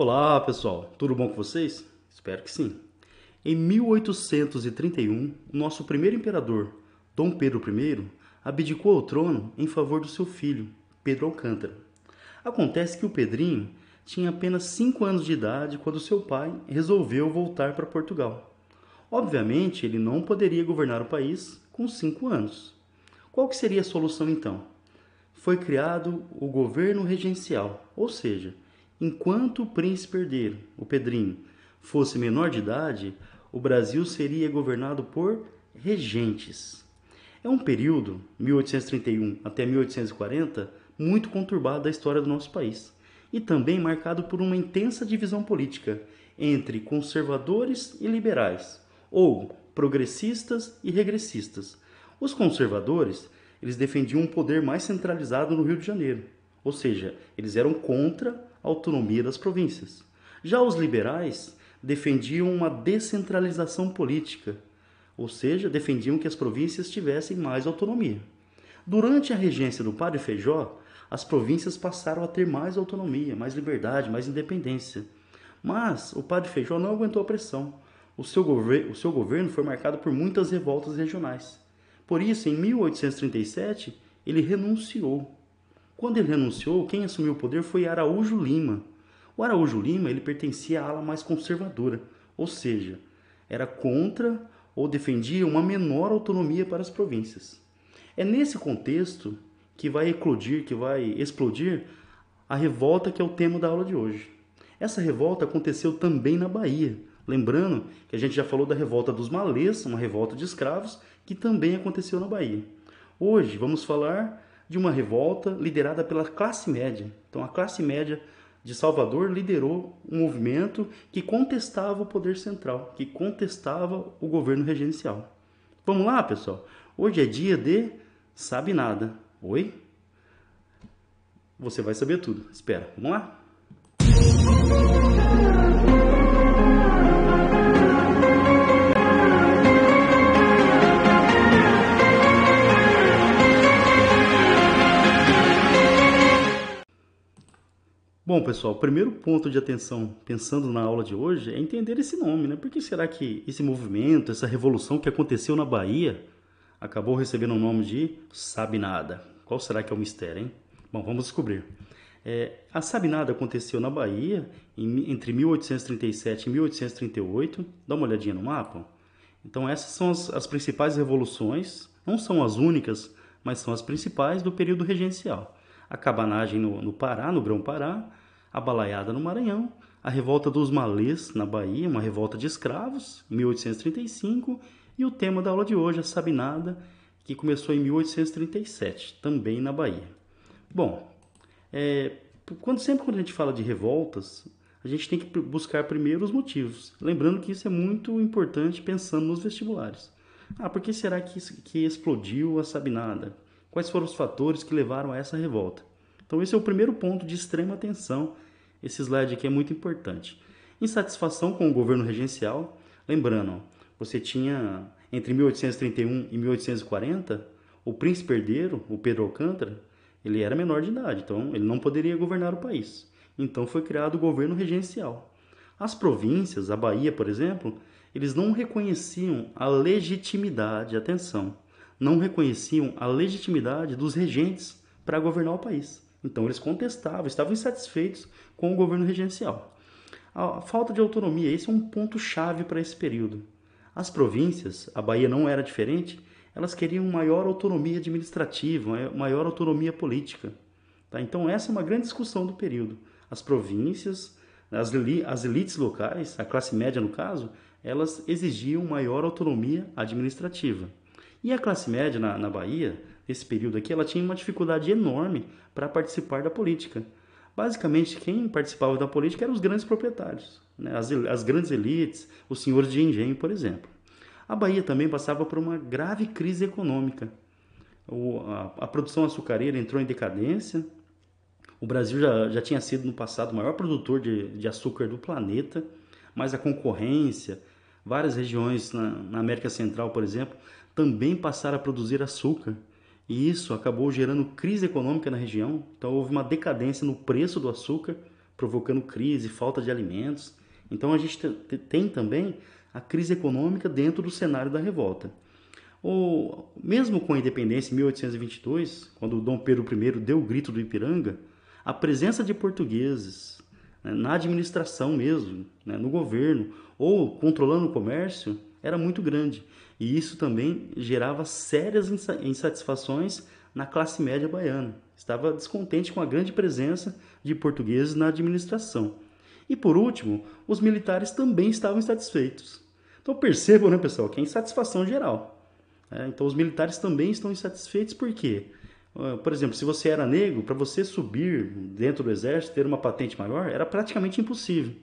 Olá pessoal, tudo bom com vocês? Espero que sim. Em 1831, o nosso primeiro imperador, Dom Pedro I, abdicou ao trono em favor do seu filho, Pedro Alcântara. Acontece que o Pedrinho tinha apenas 5 anos de idade quando seu pai resolveu voltar para Portugal. Obviamente, ele não poderia governar o país com 5 anos. Qual que seria a solução então? Foi criado o governo regencial, ou seja, enquanto o príncipe herdeiro, o Pedrinho, fosse menor de idade, o Brasil seria governado por regentes. É um período, 1831 até 1840, muito conturbado da história do nosso país e também marcado por uma intensa divisão política entre conservadores e liberais, ou progressistas e regressistas. Os conservadores, eles defendiam um poder mais centralizado no Rio de Janeiro, ou seja, eles eram contra autonomia das províncias. Já os liberais defendiam uma descentralização política, ou seja, defendiam que as províncias tivessem mais autonomia. Durante a regência do padre Feijó, as províncias passaram a ter mais autonomia, mais liberdade, mais independência. Mas o padre Feijó não aguentou a pressão. O seu, o seu governo foi marcado por muitas revoltas regionais. Por isso, em 1837, ele renunciou. Quando ele renunciou, quem assumiu o poder foi Araújo Lima. O Araújo Lima ele pertencia à ala mais conservadora, ou seja, era contra ou defendia uma menor autonomia para as províncias. É nesse contexto que vai eclodir, que vai explodir a revolta que é o tema da aula de hoje. Essa revolta aconteceu também na Bahia. Lembrando que a gente já falou da revolta dos malês, uma revolta de escravos, que também aconteceu na Bahia. Hoje vamos falar de uma revolta liderada pela classe média. Então, a classe média de Salvador liderou um movimento que contestava o poder central, que contestava o governo regencial. Vamos lá, pessoal? Hoje é dia de Sabe Nada. Oi? Você vai saber tudo. Espera, vamos lá? Bom, pessoal, o primeiro ponto de atenção, pensando na aula de hoje, é entender esse nome, né? Por que será que esse movimento, essa revolução que aconteceu na Bahia, acabou recebendo o nome de Sabinada. Qual será que é o mistério, hein? Bom, vamos descobrir. É, a Sabinada aconteceu na Bahia em, entre 1837 e 1838. Dá uma olhadinha no mapa. Então, essas são as, as principais revoluções, não são as únicas, mas são as principais do período regencial. A cabanagem no, no Pará, no Grão-Pará, a balaiada no Maranhão, a revolta dos malês na Bahia, uma revolta de escravos, em 1835, e o tema da aula de hoje, a Sabinada, que começou em 1837, também na Bahia. Bom, é, quando, sempre quando a gente fala de revoltas, a gente tem que buscar primeiro os motivos. Lembrando que isso é muito importante pensando nos vestibulares. Ah, por que será que, que explodiu a Sabinada? Quais foram os fatores que levaram a essa revolta? Então, esse é o primeiro ponto de extrema atenção. Esse slide aqui é muito importante. Insatisfação com o governo regencial. Lembrando, você tinha entre 1831 e 1840 o príncipe herdeiro, o Pedro Alcântara, ele era menor de idade, então ele não poderia governar o país. Então foi criado o governo regencial. As províncias, a Bahia, por exemplo, eles não reconheciam a legitimidade, atenção, não reconheciam a legitimidade dos regentes para governar o país. Então eles contestavam, estavam insatisfeitos com o governo regencial. A falta de autonomia, esse é um ponto chave para esse período. As províncias, a Bahia não era diferente, elas queriam maior autonomia administrativa, maior autonomia política. Tá? Então, essa é uma grande discussão do período. As províncias, as, as elites locais, a classe média no caso, elas exigiam maior autonomia administrativa. E a classe média na, na Bahia, nesse período aqui, ela tinha uma dificuldade enorme para participar da política. Basicamente, quem participava da política eram os grandes proprietários, né? as, as grandes elites, os senhores de engenho, por exemplo. A Bahia também passava por uma grave crise econômica. O, a, a, produção açucareira entrou em decadência. O Brasil já, já tinha sido no passado o maior produtor de, de açúcar do planeta, mas a concorrência, várias regiões na, na América Central, por exemplo, também passaram a produzir açúcar. E isso acabou gerando crise econômica na região. Então houve uma decadência no preço do açúcar, provocando crise, falta de alimentos. Então a gente tem também a crise econômica dentro do cenário da revolta. O, mesmo com a independência em 1822, quando Dom Pedro I deu o grito do Ipiranga, a presença de portugueses né, na administração mesmo, né, no governo ou controlando o comércio era muito grande. E isso também gerava sérias insatisfações na classe média baiana. Estava descontente com a grande presença de portugueses na administração. E por último, os militares também estavam insatisfeitos. Então percebam, né, pessoal, que é insatisfação geral. É, então os militares também estão insatisfeitos por quê? Ah, por exemplo, se você era negro, para você subir dentro do exército, ter uma patente maior, era praticamente impossível.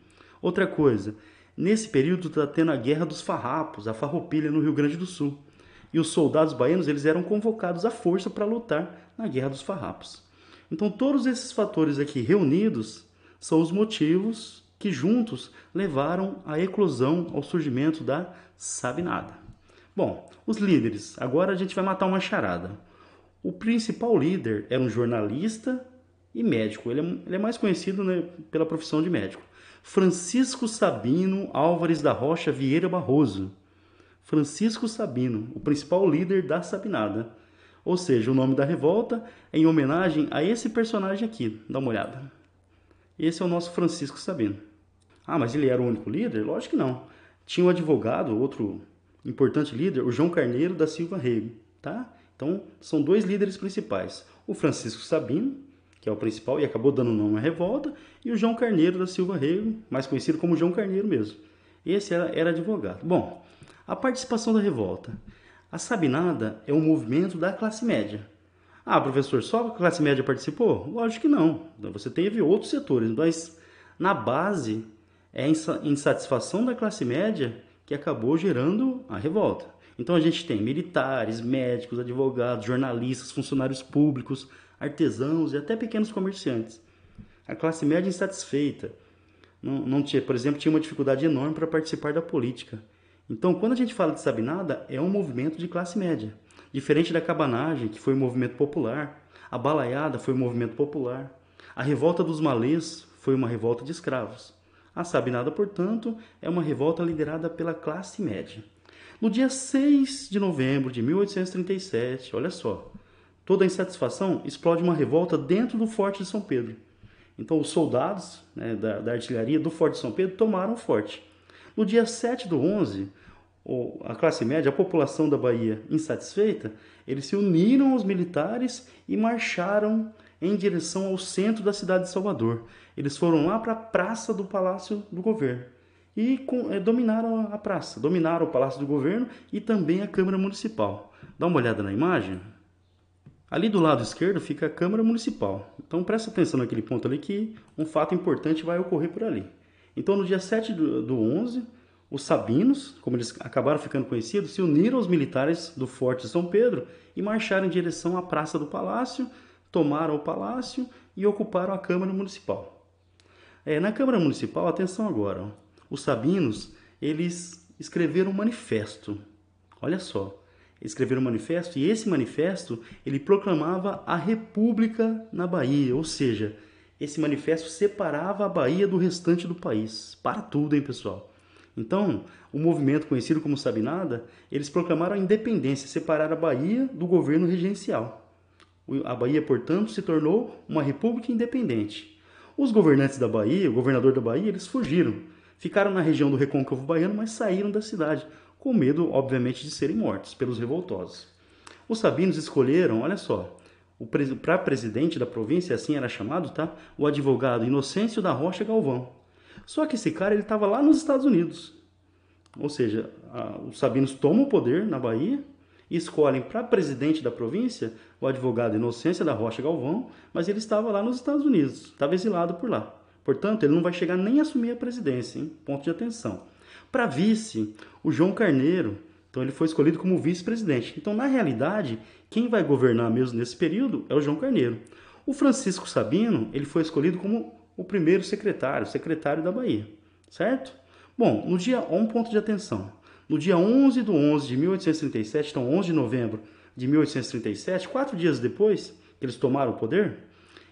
Outra coisa, nesse período está tendo a Guerra dos Farrapos, a farroupilha no Rio Grande do Sul. E os soldados baianos eles eram convocados à força para lutar na Guerra dos Farrapos. Então todos esses fatores aqui reunidos são os motivos que juntos levaram à eclosão, ao surgimento da Sabinada. Bom, os líderes. Agora a gente vai matar uma charada. O principal líder era um jornalista e médico. Ele é, ele é mais conhecido né, pela profissão de médico. Francisco Sabino Álvares da Rocha Vieira Barroso. Francisco Sabino, o principal líder da Sabinada. Ou seja, o nome da revolta é em homenagem a esse personagem aqui. Dá uma olhada. Esse é o nosso Francisco Sabino. Ah, mas ele era o único líder? Lógico que não. Tinha um advogado, outro importante líder, o João Carneiro da Silva Rego, tá? Então, são dois líderes principais. O Francisco Sabino, que é o principal e acabou dando nome à revolta, e o João Carneiro da Silva Rego, mais conhecido como João Carneiro mesmo. Esse era, era advogado. Bom, a participação da revolta. A Sabinada é um movimento da classe média. Ah, professor, só a classe média participou? Lógico que não. Você teve outros setores, mas na base é a insatisfação da classe média que acabou gerando a revolta. Então a gente tem militares, médicos, advogados, jornalistas, funcionários públicos, artesãos e até pequenos comerciantes. A classe média insatisfeita, não, não tinha, por exemplo, tinha uma dificuldade enorme para participar da política. Então, quando a gente fala de Sabinada, é um movimento de classe média. Diferente da cabanagem, que foi um movimento popular, a balaiada foi um movimento popular, a revolta dos malês foi uma revolta de escravos. A Sabinada, portanto, é uma revolta liderada pela classe média. No dia 6 de novembro de 1837, olha só, toda a insatisfação explode uma revolta dentro do Forte de São Pedro. Então, os soldados né, da, da, artilharia do Forte de São Pedro tomaram o forte. No dia 7 do 11, a classe média, a população da Bahia insatisfeita, eles se uniram aos militares e marcharam em direção ao centro da cidade de Salvador. Eles foram lá para a praça do Palácio do Governo e com, é, dominaram a praça, dominaram o Palácio do Governo e também a Câmara Municipal. Dá uma olhada na imagem. Ali do lado esquerdo fica a Câmara Municipal. Então presta atenção naquele ponto ali que um fato importante vai ocorrer por ali. Então no dia 7 do, do 11, os sabinos, como eles acabaram ficando conhecidos, se uniram aos militares do Forte de São Pedro e marcharam em direção à Praça do Palácio, tomaram o palácio e ocuparam a Câmara Municipal. É, na Câmara Municipal, atenção agora, os sabinos, eles escreveram um manifesto. Olha só, escreveram um manifesto e esse manifesto ele proclamava a república na Bahia, ou seja, esse manifesto separava a Bahia do restante do país. Para tudo, hein, pessoal? Então, o movimento conhecido como Sabinada, eles proclamaram a independência, separar a Bahia do governo regencial. A Bahia, portanto, se tornou uma república independente. Os governantes da Bahia, o governador da Bahia, eles fugiram Ficaram na região do Recôncavo Baiano, mas saíram da cidade, com medo, obviamente, de serem mortos pelos revoltosos. Os sabinos escolheram, olha só, para presidente da província, assim era chamado, tá? O advogado Inocêncio da Rocha Galvão. Só que esse cara ele estava lá nos Estados Unidos. Ou seja, a, os sabinos tomam o poder na Bahia e escolhem para presidente da província o advogado Inocência da Rocha Galvão, mas ele estava lá nos Estados Unidos, estava exilado por lá. Portanto, ele não vai chegar nem a assumir a presidência, hein? ponto de atenção. Para vice, o João Carneiro, então ele foi escolhido como vice-presidente. Então, na realidade, quem vai governar mesmo nesse período é o João Carneiro. O Francisco Sabino, ele foi escolhido como o primeiro secretário, secretário da Bahia, certo? Bom, no dia, um ponto de atenção. No dia 11 de 11 de 1837, então 11 de novembro de 1837, quatro dias depois que eles tomaram o poder,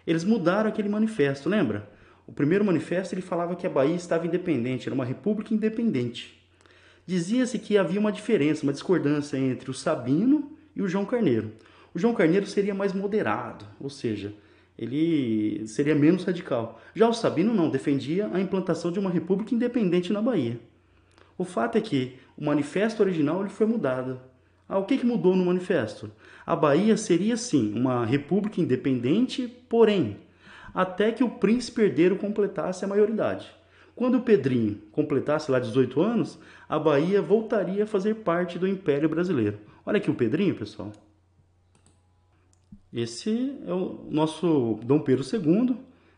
eles mudaram aquele manifesto, lembra? O primeiro manifesto ele falava que a Bahia estava independente, era uma república independente. Dizia-se que havia uma diferença, uma discordância entre o Sabino e o João Carneiro. O João Carneiro seria mais moderado, ou seja, ele seria menos radical. Já o Sabino não, defendia a implantação de uma república independente na Bahia. O fato é que o manifesto original ele foi mudado. Ah, o que, que mudou no manifesto? A Bahia seria sim uma república independente, porém, até que o príncipe herdeiro completasse a maioridade. Quando o Pedrinho completasse lá 18 anos, a Bahia voltaria a fazer parte do Império Brasileiro. Olha aqui o Pedrinho, pessoal. Esse é o nosso Dom Pedro II.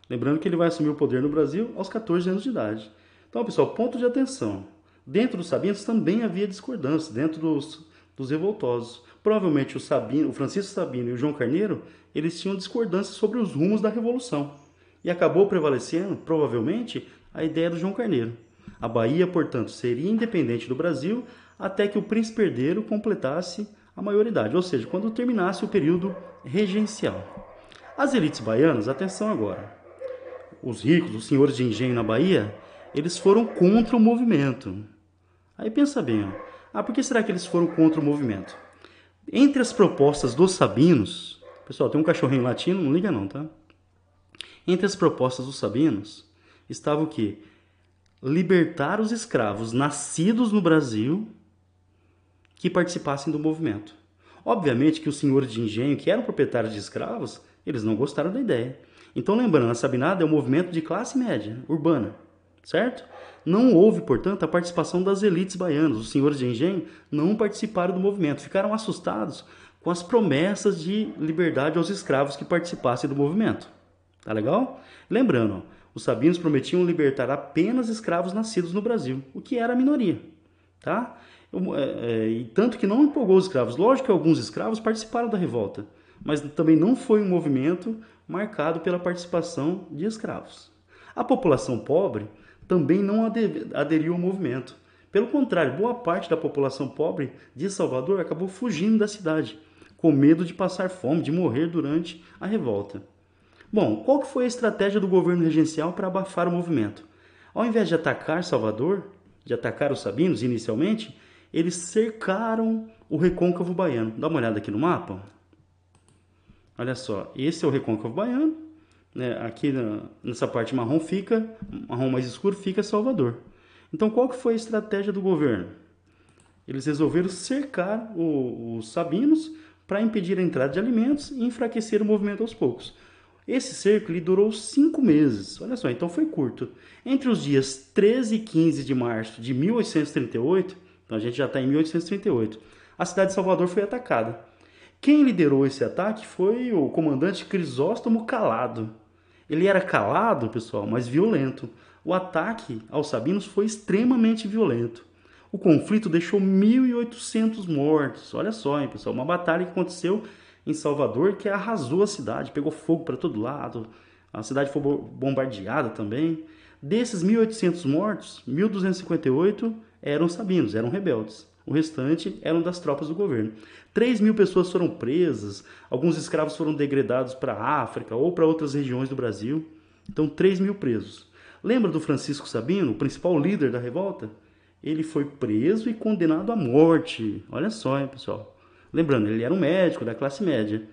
Lembrando que ele vai assumir o poder no Brasil aos 14 anos de idade. Então, pessoal, ponto de atenção. Dentro dos sabinos também havia discordância, dentro dos, dos revoltosos. Provavelmente o, Sabino, o Francisco Sabino e o João Carneiro, eles tinham discordância sobre os rumos da Revolução. E acabou prevalecendo, provavelmente, a ideia do João Carneiro. A Bahia, portanto, seria independente do Brasil até que o príncipe herdeiro completasse a maioridade, ou seja, quando terminasse o período regencial. As elites baianas, atenção agora. Os ricos, os senhores de engenho na Bahia, eles foram contra o movimento. Aí pensa bem, ah, por que será que eles foram contra o movimento? Entre as propostas dos sabinos, pessoal, tem um cachorrinho latino, não liga não, tá? Entre as propostas dos sabinos estava o quê? Libertar os escravos nascidos no Brasil que participassem do movimento. Obviamente que os senhores de engenho, que eram proprietários de escravos, eles não gostaram da ideia. Então, lembrando, a Sabinada é um movimento de classe média, urbana, certo? Não houve, portanto, a participação das elites baianas. Os senhores de engenho não participaram do movimento, ficaram assustados com as promessas de liberdade aos escravos que participassem do movimento. Tá legal? Lembrando, os sabinos prometiam libertar apenas escravos nascidos no Brasil, o que era a minoria. Tá? É, é, e tanto que não empolgou os escravos. Lógico que alguns escravos participaram da revolta, mas também não foi um movimento marcado pela participação de escravos. A população pobre também não aderiu ao movimento. Pelo contrário, boa parte da população pobre de Salvador acabou fugindo da cidade, com medo de passar fome, de morrer durante a revolta. Bom, qual que foi a estratégia do governo regencial para abafar o movimento? Ao invés de atacar Salvador, de atacar os sabinos inicialmente, eles cercaram o recôncavo baiano. Dá uma olhada aqui no mapa. Olha só, esse é o recôncavo baiano. Né? Aqui na, nessa parte marrom fica, marrom mais escuro, fica Salvador. Então qual que foi a estratégia do governo? Eles resolveram cercar o, os sabinos para impedir a entrada de alimentos e enfraquecer o movimento aos poucos. Esse cerco ele durou cinco meses. Olha só, então foi curto. Entre os dias 13 e 15 de março de 1838, então a gente já está em 1838, a cidade de Salvador foi atacada. Quem liderou esse ataque foi o comandante Crisóstomo Calado. Ele era calado, pessoal, mas violento. O ataque aos sabinos foi extremamente violento. O conflito deixou 1.800 mortos. Olha só, hein, pessoal, uma batalha que aconteceu em Salvador que arrasou a cidade, pegou fogo para todo lado. A cidade foi bombardeada também. Desses 1.800 mortos, 1.258 eram sabinos, eram rebeldes. O restante eram das tropas do governo. 3 mil pessoas foram presas, alguns escravos foram degradados para a África ou para outras regiões do Brasil. Então, 3 mil presos. Lembra do Francisco Sabino, o principal líder da revolta? Ele foi preso e condenado à morte. Olha só, hein, pessoal. Lembrando, ele era um médico da classe média.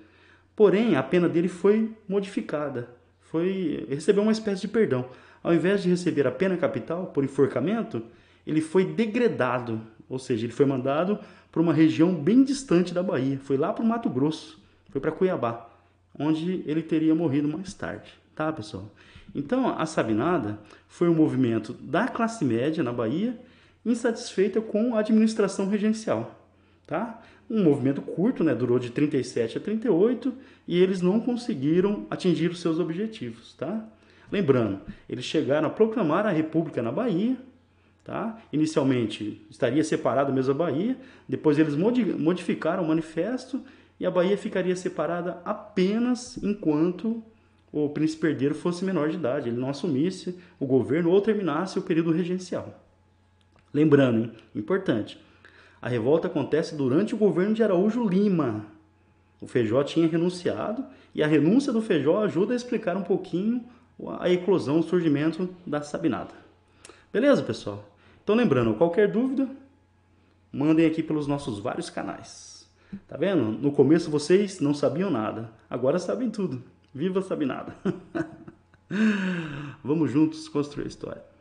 Porém, a pena dele foi modificada. Foi recebeu uma espécie de perdão. Ao invés de receber a pena capital por enforcamento, ele foi degradado, ou seja, ele foi mandado para uma região bem distante da Bahia, foi lá para o Mato Grosso, foi para Cuiabá, onde ele teria morrido mais tarde, tá, pessoal? Então, a Sabinada foi um movimento da classe média na Bahia, insatisfeita com a administração regencial, tá? Um movimento curto, né, durou de 37 a 38 e eles não conseguiram atingir os seus objetivos, tá? Lembrando, eles chegaram a proclamar a República na Bahia, Tá? Inicialmente estaria separado mesmo a Bahia, depois eles modificaram o manifesto e a Bahia ficaria separada apenas enquanto o príncipe herdeiro fosse menor de idade, ele não assumisse o governo ou terminasse o período regencial. Lembrando, hein? importante, a revolta acontece durante o governo de Araújo Lima. O Feijó tinha renunciado e a renúncia do Feijó ajuda a explicar um pouquinho a eclosão, o surgimento da sabinada. Beleza, pessoal? Então lembrando, qualquer dúvida, mandem aqui pelos nossos vários canais. Tá vendo? No começo vocês não sabiam nada, agora sabem tudo. Viva Sabinada! Vamos juntos construir a história.